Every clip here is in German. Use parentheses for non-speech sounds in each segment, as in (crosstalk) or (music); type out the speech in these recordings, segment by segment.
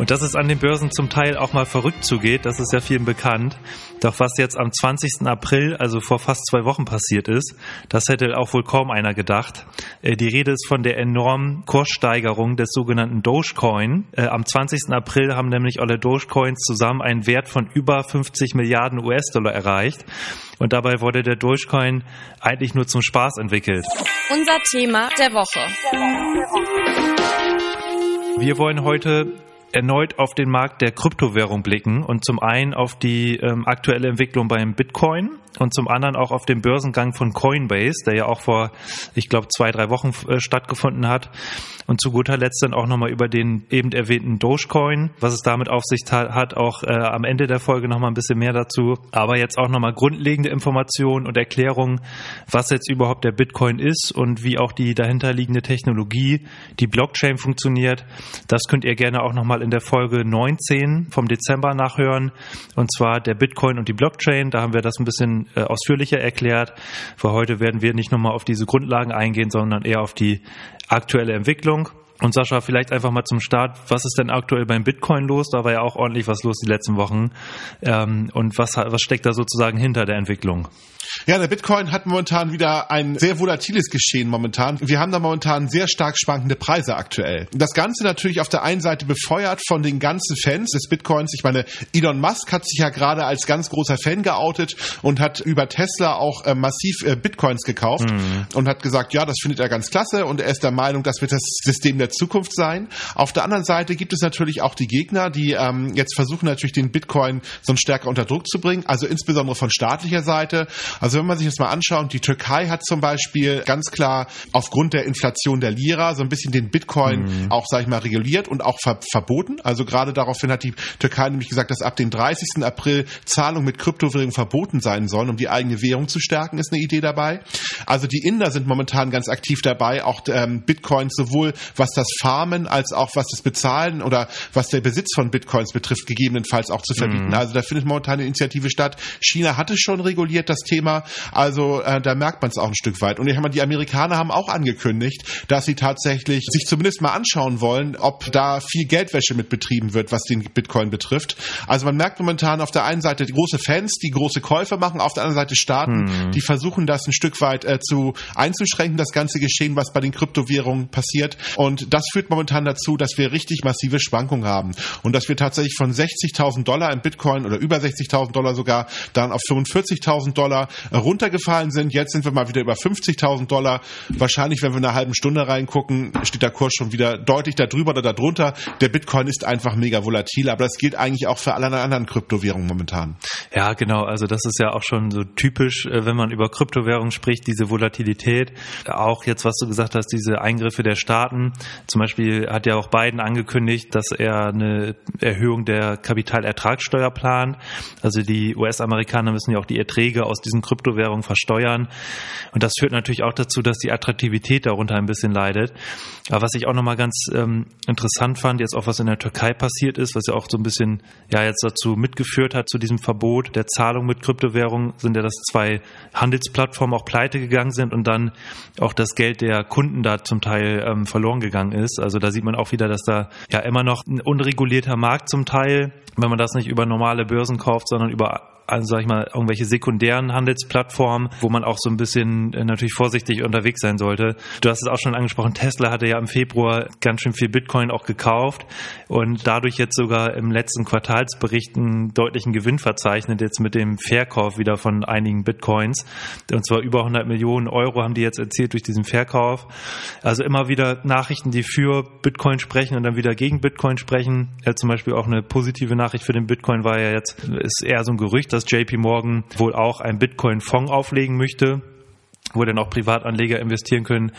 Und dass es an den Börsen zum Teil auch mal verrückt zugeht, das ist ja vielen bekannt. Doch was jetzt am 20. April, also vor fast zwei Wochen passiert ist, das hätte auch wohl kaum einer gedacht. Äh, die Rede ist von der enormen Kurssteigerung des sogenannten Dogecoin. Äh, am 20. April haben nämlich alle Dogecoins zusammen einen Wert von über 50 Milliarden US-Dollar erreicht. Und dabei wurde der Dogecoin eigentlich nur zum Spaß entwickelt. Unser Thema der Woche. Wir wollen heute erneut auf den Markt der Kryptowährung blicken und zum einen auf die ähm, aktuelle Entwicklung beim Bitcoin und zum anderen auch auf den Börsengang von Coinbase, der ja auch vor, ich glaube, zwei, drei Wochen äh, stattgefunden hat. Und zu guter Letzt dann auch nochmal über den eben erwähnten Dogecoin, was es damit auf sich hat, auch äh, am Ende der Folge nochmal ein bisschen mehr dazu. Aber jetzt auch nochmal grundlegende Informationen und Erklärungen, was jetzt überhaupt der Bitcoin ist und wie auch die dahinterliegende Technologie, die Blockchain funktioniert. Das könnt ihr gerne auch nochmal in der Folge 19 vom Dezember nachhören. Und zwar der Bitcoin und die Blockchain. Da haben wir das ein bisschen äh, ausführlicher erklärt. Für heute werden wir nicht nochmal auf diese Grundlagen eingehen, sondern eher auf die aktuelle Entwicklung. Und Sascha, vielleicht einfach mal zum Start, was ist denn aktuell beim Bitcoin los? Da war ja auch ordentlich was los die letzten Wochen. Ähm, und was, was steckt da sozusagen hinter der Entwicklung? Ja, der Bitcoin hat momentan wieder ein sehr volatiles Geschehen momentan. Wir haben da momentan sehr stark schwankende Preise aktuell. Das Ganze natürlich auf der einen Seite befeuert von den ganzen Fans des Bitcoins. Ich meine, Elon Musk hat sich ja gerade als ganz großer Fan geoutet und hat über Tesla auch äh, massiv äh, Bitcoins gekauft mhm. und hat gesagt, ja, das findet er ganz klasse und er ist der Meinung, das wird das System der Zukunft sein. Auf der anderen Seite gibt es natürlich auch die Gegner, die ähm, jetzt versuchen natürlich den Bitcoin so stärker unter Druck zu bringen, also insbesondere von staatlicher Seite. Also wenn man sich das mal anschaut, die Türkei hat zum Beispiel ganz klar aufgrund der Inflation der Lira so ein bisschen den Bitcoin mhm. auch, sag ich mal, reguliert und auch ver verboten. Also gerade daraufhin hat die Türkei nämlich gesagt, dass ab dem 30. April Zahlungen mit Kryptowährungen verboten sein sollen, um die eigene Währung zu stärken, ist eine Idee dabei. Also die Inder sind momentan ganz aktiv dabei, auch ähm, Bitcoins sowohl was das Farmen als auch was das Bezahlen oder was der Besitz von Bitcoins betrifft, gegebenenfalls auch zu verbieten. Mhm. Also da findet momentan eine Initiative statt. China hat es schon reguliert, das Thema. Also äh, da merkt man es auch ein Stück weit. Und ich meine, die Amerikaner haben auch angekündigt, dass sie tatsächlich sich zumindest mal anschauen wollen, ob da viel Geldwäsche mit betrieben wird, was den Bitcoin betrifft. Also man merkt momentan auf der einen Seite große Fans, die große Käufe machen, auf der anderen Seite Staaten, hm. die versuchen das ein Stück weit äh, zu einzuschränken, das ganze Geschehen, was bei den Kryptowährungen passiert. Und das führt momentan dazu, dass wir richtig massive Schwankungen haben und dass wir tatsächlich von 60.000 Dollar im Bitcoin oder über 60.000 Dollar sogar dann auf 45.000 Dollar runtergefallen sind. Jetzt sind wir mal wieder über 50.000 Dollar. Wahrscheinlich, wenn wir in einer halben Stunde reingucken, steht der Kurs schon wieder deutlich darüber oder darunter. Der Bitcoin ist einfach mega volatil, aber das gilt eigentlich auch für alle anderen Kryptowährungen momentan. Ja, genau. Also das ist ja auch schon so typisch, äh, wenn man über Kryptowährungen spricht, diese Volatilität. Auch jetzt, was du gesagt hast, diese Eingriffe der Staaten. Zum Beispiel hat ja auch Biden angekündigt, dass er eine Erhöhung der Kapitalertragssteuer plant. Also die US-Amerikaner müssen ja auch die Erträge aus diesen Kryptowährungen versteuern. Und das führt natürlich auch dazu, dass die Attraktivität darunter ein bisschen leidet. Aber was ich auch nochmal ganz ähm, interessant fand, jetzt auch was in der Türkei passiert ist, was ja auch so ein bisschen ja jetzt dazu mitgeführt hat, zu diesem Verbot der Zahlung mit Kryptowährungen, sind ja, dass zwei Handelsplattformen auch pleite gegangen sind und dann auch das Geld der Kunden da zum Teil ähm, verloren gegangen ist. Also da sieht man auch wieder, dass da ja immer noch ein unregulierter Markt zum Teil, wenn man das nicht über normale Börsen kauft, sondern über also sag ich mal, irgendwelche sekundären Handelsplattformen, wo man auch so ein bisschen äh, natürlich vorsichtig unterwegs sein sollte. Du hast es auch schon angesprochen, Tesla hatte ja im Februar ganz schön viel Bitcoin auch gekauft und dadurch jetzt sogar im letzten Quartalsbericht einen deutlichen Gewinn verzeichnet, jetzt mit dem Verkauf wieder von einigen Bitcoins. Und zwar über 100 Millionen Euro haben die jetzt erzielt durch diesen Verkauf. Also immer wieder Nachrichten, die für Bitcoin sprechen und dann wieder gegen Bitcoin sprechen. Ja, zum Beispiel auch eine positive Nachricht für den Bitcoin war ja jetzt, ist eher so ein Gerücht, dass JP Morgan wohl auch einen Bitcoin-Fonds auflegen möchte. Wo dann auch Privatanleger investieren können.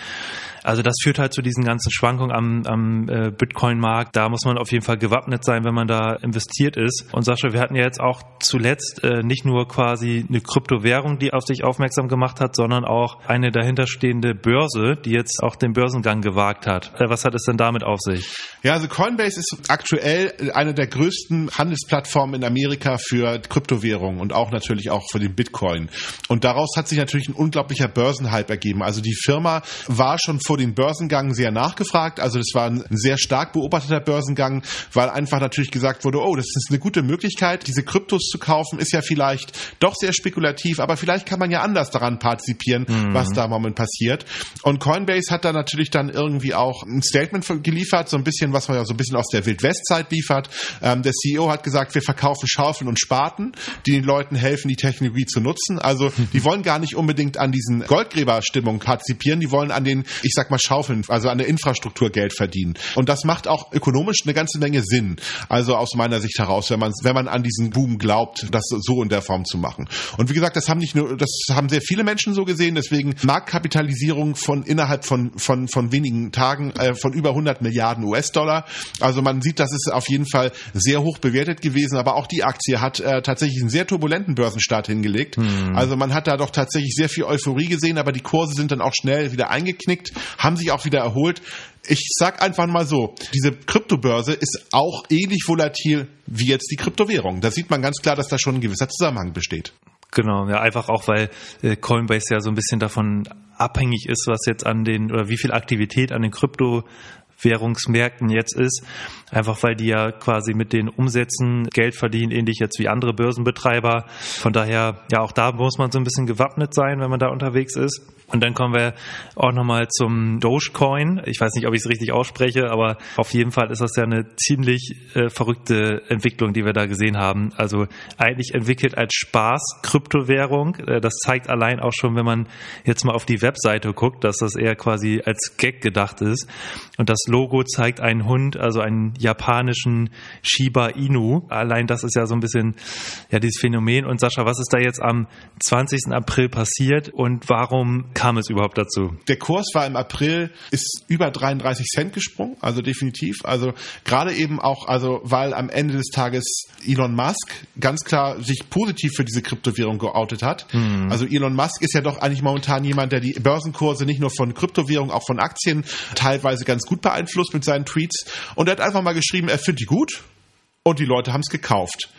Also das führt halt zu diesen ganzen Schwankungen am, am äh, Bitcoin-Markt. Da muss man auf jeden Fall gewappnet sein, wenn man da investiert ist. Und Sascha, wir hatten ja jetzt auch zuletzt äh, nicht nur quasi eine Kryptowährung, die auf sich aufmerksam gemacht hat, sondern auch eine dahinterstehende Börse, die jetzt auch den Börsengang gewagt hat. Äh, was hat es denn damit auf sich? Ja, also Coinbase ist aktuell eine der größten Handelsplattformen in Amerika für Kryptowährungen und auch natürlich auch für den Bitcoin. Und daraus hat sich natürlich ein unglaublicher Börsenhype ergeben. Also die Firma war schon vor den Börsengang sehr nachgefragt. Also das war ein sehr stark beobachteter Börsengang, weil einfach natürlich gesagt wurde, oh, das ist eine gute Möglichkeit, diese Kryptos zu kaufen, ist ja vielleicht doch sehr spekulativ, aber vielleicht kann man ja anders daran partizipieren, mhm. was da im Moment passiert. Und Coinbase hat da natürlich dann irgendwie auch ein Statement geliefert, so ein bisschen, was man ja so ein bisschen aus der Wildwestzeit liefert. Ähm, der CEO hat gesagt, wir verkaufen Schaufeln und Spaten, die den Leuten helfen, die Technologie zu nutzen. Also die wollen gar nicht unbedingt an diesen Goldgräberstimmungen partizipieren, die wollen an den, ich sag mal, Schaufeln, also an der Infrastruktur Geld verdienen. Und das macht auch ökonomisch eine ganze Menge Sinn. Also aus meiner Sicht heraus, wenn man, wenn man an diesen Boom glaubt, das so in der Form zu machen. Und wie gesagt, das haben nicht nur, das haben sehr viele Menschen so gesehen, deswegen Marktkapitalisierung von innerhalb von, von, von wenigen Tagen äh, von über 100 Milliarden US-Dollar. Also man sieht, das ist auf jeden Fall sehr hoch bewertet gewesen, aber auch die Aktie hat äh, tatsächlich einen sehr turbulenten Börsenstart hingelegt. Hm. Also man hat da doch tatsächlich sehr viel Euphorie gesehen, aber die Kurse sind dann auch schnell wieder eingeknickt, haben sich auch wieder erholt. Ich sag einfach mal so, diese Kryptobörse ist auch ähnlich volatil wie jetzt die Kryptowährung. Da sieht man ganz klar, dass da schon ein gewisser Zusammenhang besteht. Genau, ja, einfach auch, weil äh, Coinbase ja so ein bisschen davon abhängig ist, was jetzt an den oder wie viel Aktivität an den Kryptowährungsmärkten jetzt ist. Einfach weil die ja quasi mit den Umsätzen Geld verdienen, ähnlich jetzt wie andere Börsenbetreiber. Von daher, ja, auch da muss man so ein bisschen gewappnet sein, wenn man da unterwegs ist. Und dann kommen wir auch nochmal zum Dogecoin. Ich weiß nicht, ob ich es richtig ausspreche, aber auf jeden Fall ist das ja eine ziemlich äh, verrückte Entwicklung, die wir da gesehen haben. Also eigentlich entwickelt als Spaß Kryptowährung. Äh, das zeigt allein auch schon, wenn man jetzt mal auf die Webseite guckt, dass das eher quasi als Gag gedacht ist. Und das Logo zeigt einen Hund, also einen japanischen Shiba Inu. Allein das ist ja so ein bisschen ja dieses Phänomen. Und Sascha, was ist da jetzt am 20. April passiert und warum kam es überhaupt dazu? Der Kurs war im April ist über 33 Cent gesprungen, also definitiv. Also gerade eben auch, also weil am Ende des Tages Elon Musk ganz klar sich positiv für diese Kryptowährung geoutet hat. Mhm. Also Elon Musk ist ja doch eigentlich momentan jemand, der die Börsenkurse nicht nur von Kryptowährungen, auch von Aktien teilweise ganz gut beeinflusst mit seinen Tweets. Und er hat einfach mal geschrieben, er findet die gut und die Leute haben es gekauft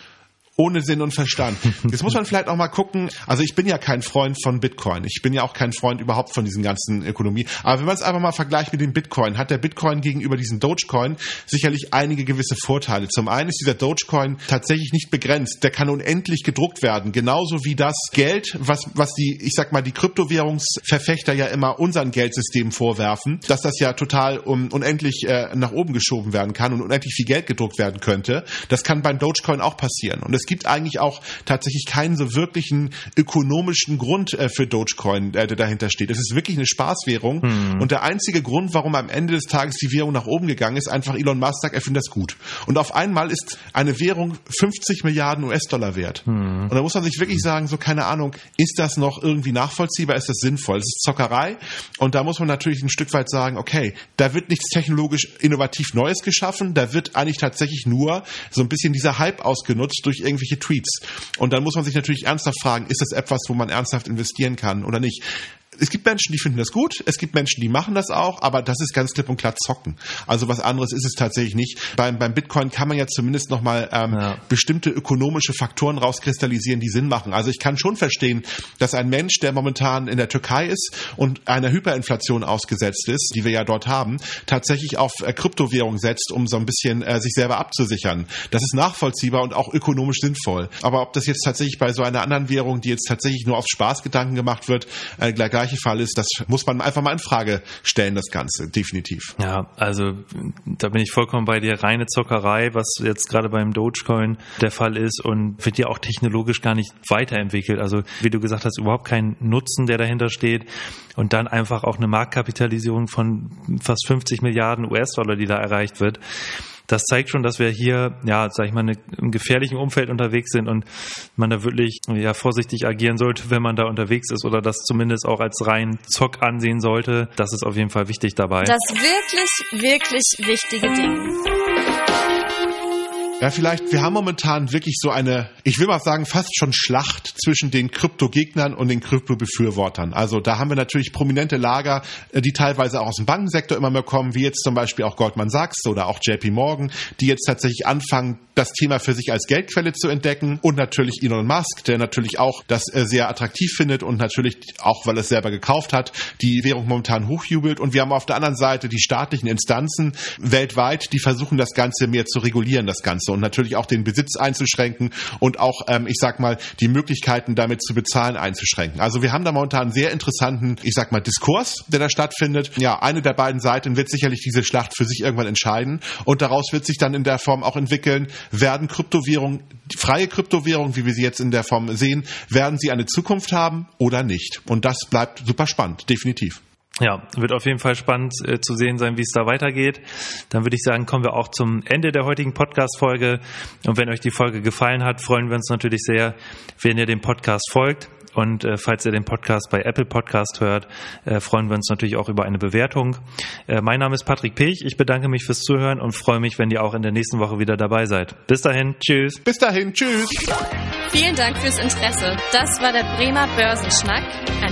ohne Sinn und Verstand. (laughs) Jetzt muss man vielleicht auch mal gucken, also ich bin ja kein Freund von Bitcoin. Ich bin ja auch kein Freund überhaupt von diesen ganzen Ökonomie. Aber wenn man es einfach mal vergleicht mit dem Bitcoin, hat der Bitcoin gegenüber diesem Dogecoin sicherlich einige gewisse Vorteile. Zum einen ist dieser Dogecoin tatsächlich nicht begrenzt. Der kann unendlich gedruckt werden. Genauso wie das Geld, was, was die, ich sag mal, die Kryptowährungsverfechter ja immer unseren Geldsystemen vorwerfen, dass das ja total um, unendlich äh, nach oben geschoben werden kann und unendlich viel Geld gedruckt werden könnte. Das kann beim Dogecoin auch passieren. Und es gibt eigentlich auch tatsächlich keinen so wirklichen ökonomischen Grund äh, für Dogecoin, äh, der dahinter steht. Es ist wirklich eine Spaßwährung. Hm. Und der einzige Grund, warum am Ende des Tages die Währung nach oben gegangen ist, einfach Elon Musk sagt, er findet das gut. Und auf einmal ist eine Währung 50 Milliarden US-Dollar wert. Hm. Und da muss man sich wirklich sagen, so keine Ahnung, ist das noch irgendwie nachvollziehbar? Ist das sinnvoll? Das ist Zockerei. Und da muss man natürlich ein Stück weit sagen, okay, da wird nichts technologisch innovativ Neues geschaffen. Da wird eigentlich tatsächlich nur so ein bisschen dieser Hype ausgenutzt durch irgendwelche Tweets. Und dann muss man sich natürlich ernsthaft fragen, ist das etwas, wo man ernsthaft investieren kann oder nicht? Es gibt Menschen, die finden das gut, es gibt Menschen, die machen das auch, aber das ist ganz klipp und klar zocken. Also was anderes ist es tatsächlich nicht. Beim, beim Bitcoin kann man ja zumindest nochmal ähm, ja. bestimmte ökonomische Faktoren rauskristallisieren, die Sinn machen. Also ich kann schon verstehen, dass ein Mensch, der momentan in der Türkei ist und einer Hyperinflation ausgesetzt ist, die wir ja dort haben, tatsächlich auf äh, Kryptowährung setzt, um so ein bisschen äh, sich selber abzusichern. Das ist nachvollziehbar und auch ökonomisch sinnvoll. Aber ob das jetzt tatsächlich bei so einer anderen Währung, die jetzt tatsächlich nur auf Spaßgedanken gemacht wird, äh, gleich gleiche Fall ist, das muss man einfach mal in Frage stellen, das Ganze, definitiv. Ja, also da bin ich vollkommen bei dir. Reine Zockerei, was jetzt gerade beim Dogecoin der Fall ist und wird ja auch technologisch gar nicht weiterentwickelt. Also wie du gesagt hast, überhaupt kein Nutzen, der dahinter steht. Und dann einfach auch eine Marktkapitalisierung von fast 50 Milliarden US-Dollar, die da erreicht wird das zeigt schon, dass wir hier, ja, sag ich mal, eine, im gefährlichen Umfeld unterwegs sind und man da wirklich ja vorsichtig agieren sollte, wenn man da unterwegs ist oder das zumindest auch als rein Zock ansehen sollte. Das ist auf jeden Fall wichtig dabei. Das wirklich, wirklich wichtige Ding. Ja, vielleicht, wir haben momentan wirklich so eine, ich will mal sagen, fast schon Schlacht zwischen den Kryptogegnern und den Kryptobefürwortern. Also da haben wir natürlich prominente Lager, äh, die teilweise auch aus dem Bankensektor immer mehr kommen, wie jetzt zum Beispiel auch Goldman Sachs oder auch JP Morgan, die jetzt tatsächlich anfangen, das Thema für sich als Geldquelle zu entdecken und natürlich Elon Musk, der natürlich auch das äh, sehr attraktiv findet und natürlich auch, weil er es selber gekauft hat, die Währung momentan hochjubelt. Und wir haben auf der anderen Seite die staatlichen Instanzen weltweit, die versuchen das Ganze mehr zu regulieren, das Ganze und natürlich auch den Besitz einzuschränken und auch, ähm, ich sag mal, die Möglichkeiten damit zu bezahlen einzuschränken. Also wir haben da momentan einen sehr interessanten, ich sag mal, Diskurs, der da stattfindet. Ja, eine der beiden Seiten wird sicherlich diese Schlacht für sich irgendwann entscheiden und daraus wird sich dann in der Form auch entwickeln, werden Kryptowährungen, freie Kryptowährungen, wie wir sie jetzt in der Form sehen, werden sie eine Zukunft haben oder nicht? Und das bleibt super spannend, definitiv. Ja, wird auf jeden Fall spannend äh, zu sehen sein, wie es da weitergeht. Dann würde ich sagen, kommen wir auch zum Ende der heutigen Podcast-Folge. Und wenn euch die Folge gefallen hat, freuen wir uns natürlich sehr, wenn ihr dem Podcast folgt. Und äh, falls ihr den Podcast bei Apple Podcast hört, äh, freuen wir uns natürlich auch über eine Bewertung. Äh, mein Name ist Patrick Pech. Ich bedanke mich fürs Zuhören und freue mich, wenn ihr auch in der nächsten Woche wieder dabei seid. Bis dahin, tschüss. Bis dahin, tschüss. Vielen Dank fürs Interesse. Das war der Bremer Börsenschnack, ein